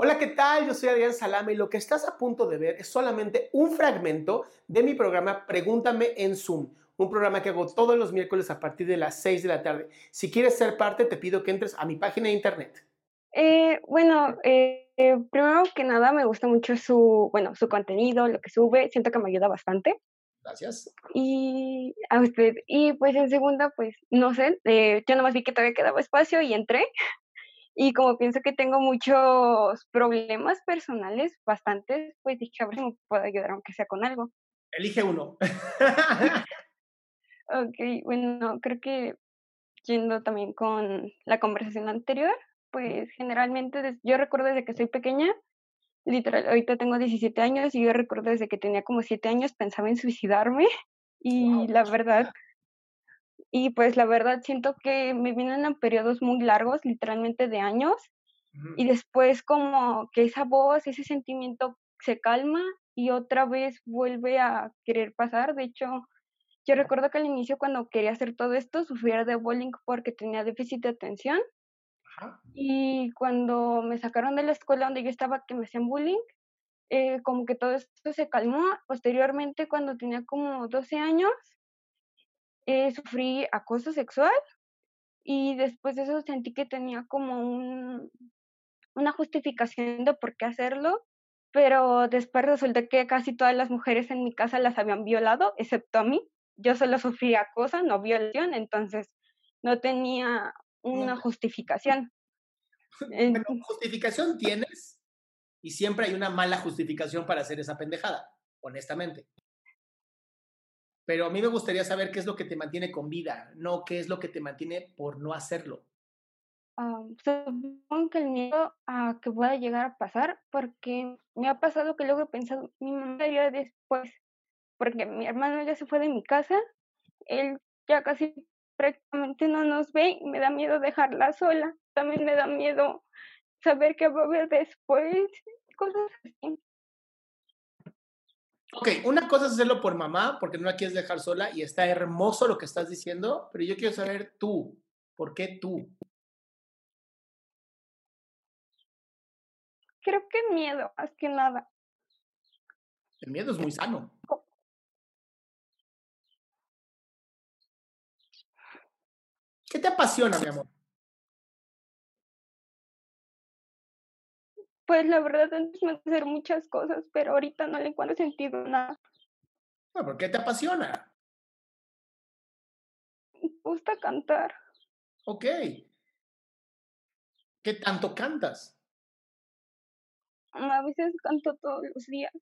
Hola, ¿qué tal? Yo soy Adrián Salama y lo que estás a punto de ver es solamente un fragmento de mi programa Pregúntame en Zoom, un programa que hago todos los miércoles a partir de las 6 de la tarde. Si quieres ser parte, te pido que entres a mi página de internet. Eh, bueno, eh, eh, primero que nada me gusta mucho su, bueno, su contenido, lo que sube, siento que me ayuda bastante. Gracias. Y a usted, y pues en segunda, pues no sé, eh, yo nomás vi que todavía quedaba espacio y entré. Y como pienso que tengo muchos problemas personales, bastantes, pues dije, a ver si me puedo ayudar, aunque sea con algo. Elige uno. Ok, bueno, creo que yendo también con la conversación anterior, pues generalmente yo recuerdo desde que soy pequeña, literal, ahorita tengo 17 años y yo recuerdo desde que tenía como 7 años pensaba en suicidarme y la verdad, y pues la verdad siento que me vienen en periodos muy largos, literalmente de años, y después como que esa voz, ese sentimiento se calma y otra vez vuelve a querer pasar. De hecho, yo recuerdo que al inicio cuando quería hacer todo esto sufría de bullying porque tenía déficit de atención Ajá. y cuando me sacaron de la escuela donde yo estaba que me hacían bullying, eh, como que todo esto se calmó. Posteriormente, cuando tenía como 12 años, eh, sufrí acoso sexual y después de eso sentí que tenía como un, una justificación de por qué hacerlo, pero después resulta que casi todas las mujeres en mi casa las habían violado, excepto a mí. Yo solo sufrí acoso, no violación, entonces no tenía una justificación. Bueno, justificación tienes y siempre hay una mala justificación para hacer esa pendejada, honestamente. Pero a mí me gustaría saber qué es lo que te mantiene con vida, no qué es lo que te mantiene por no hacerlo. Am, supongo que el miedo a que pueda llegar a pasar, porque me ha pasado que luego he pensado, mi mamá iría después, porque mi hermano ya se fue de mi casa, él ya casi prácticamente no nos ve y me da miedo dejarla sola, también me da miedo saber qué va a haber después, cosas así. Ok, una cosa es hacerlo por mamá, porque no la quieres dejar sola y está hermoso lo que estás diciendo, pero yo quiero saber tú, ¿por qué tú? Creo que miedo, más que nada. El miedo es muy sano. ¿Qué te apasiona, mi amor? Pues la verdad antes me hacer muchas cosas, pero ahorita no le encuentro sentido a nada. Bueno, ¿Por qué te apasiona? Me gusta cantar. Ok. ¿Qué tanto cantas? A veces canto todos los días.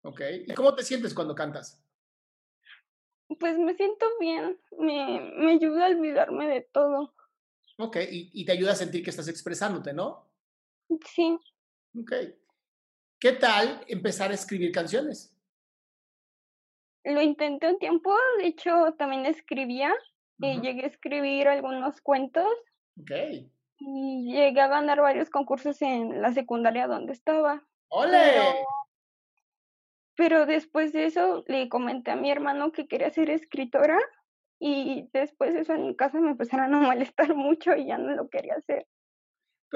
Ok. ¿Y cómo te sientes cuando cantas? Pues me siento bien, me, me ayuda a olvidarme de todo. Ok. Y, y te ayuda a sentir que estás expresándote, ¿no? Sí, Ok. ¿Qué tal empezar a escribir canciones? lo intenté un tiempo, de hecho también escribía, eh, Ujú. llegué a escribir algunos cuentos Ok. y llegué a ganar varios concursos en la secundaria donde estaba. ¡Ole! Pero, pero después de eso le comenté a mi hermano que quería ser escritora y después eso en mi casa me empezaron a molestar mucho y ya no lo quería hacer.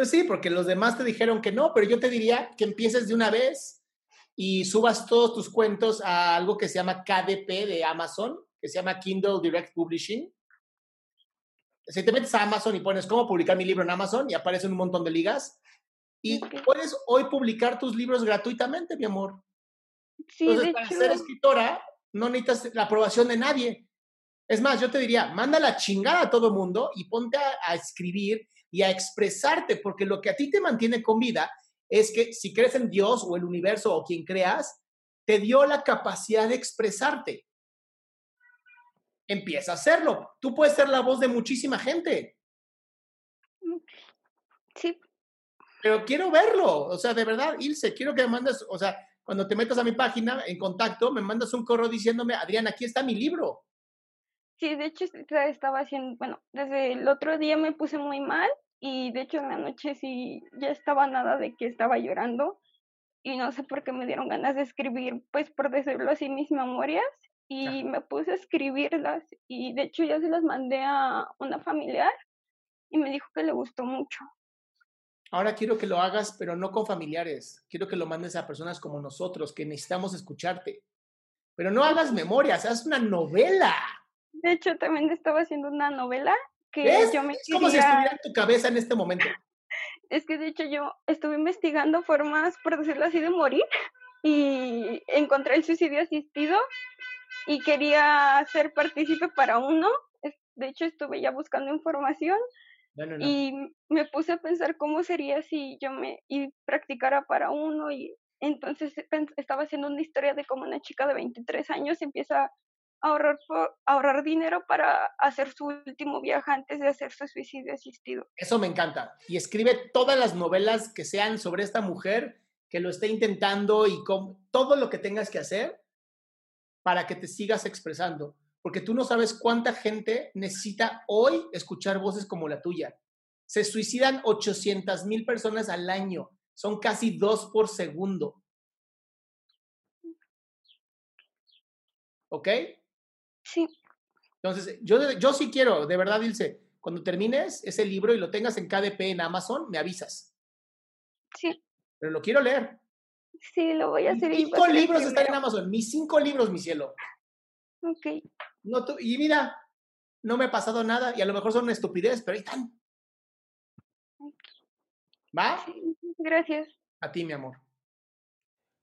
Pues sí, porque los demás te dijeron que no, pero yo te diría que empieces de una vez y subas todos tus cuentos a algo que se llama KDP de Amazon, que se llama Kindle Direct Publishing. Si te metes a Amazon y pones cómo publicar mi libro en Amazon y aparecen un montón de ligas, y puedes hoy publicar tus libros gratuitamente, mi amor. Sí, Entonces, para ser escritora, no necesitas la aprobación de nadie. Es más, yo te diría, manda la chingada a todo mundo y ponte a, escribir y a expresarte, porque lo que a ti te mantiene con vida es que si crees en Dios o el universo o quien creas, te dio la capacidad de expresarte. Empieza a hacerlo. Tú puedes ser la voz de muchísima gente. Sí. Pero quiero verlo. O sea, de verdad, Ilse, quiero que me mandes, o sea, cuando te metas a mi página en contacto, me mandas un correo diciéndome, Adrián, aquí está mi libro. Sí, de hecho estaba haciendo, bueno, desde el otro día me puse muy mal y de hecho en la noche sí ya estaba nada de que estaba llorando y no sé por qué me dieron ganas de escribir, pues por decirlo así, mis memorias y me puse a escribirlas y de hecho ya se las mandé a una familiar y me dijo que le gustó mucho. Ahora quiero que lo hagas, pero no con familiares. Quiero que lo mandes a personas como nosotros, que necesitamos escucharte. Pero no hagas memorias, haz una novela. De hecho, también estaba haciendo una novela que yo me Es como si estuviera en tu cabeza en este momento. Es que de hecho yo estuve investigando formas, por decirlo así, de morir y encontré el suicidio asistido y quería ser partícipe para uno. De hecho, estuve ya buscando información y me puse a pensar cómo sería si yo me y practicara para uno y entonces estaba haciendo una historia de cómo una chica de 23 años empieza ahorrar, ahorrar dinero para hacer su último viaje antes de hacer su suicidio asistido. Eso me encanta. Y escribe todas las novelas que sean sobre esta mujer que lo esté intentando y con todo lo que tengas que hacer para que te sigas expresando porque tú no sabes cuánta gente necesita hoy escuchar voces como la tuya. Se suicidan 800 mil personas al año, son casi dos por segundo. ¿Ok? Sí. Entonces, yo, yo sí quiero, de verdad, Ilse, cuando termines ese libro y lo tengas en KDP en Amazon, me avisas. Sí. Pero lo quiero leer. Sí, lo voy a hacer. Mis cinco libros están en Amazon, mis cinco libros, mi cielo. Ok. No, y mira, no me ha pasado nada y a lo mejor son una estupidez, pero ahí están. ¿Va? gracias. A ti, mi amor.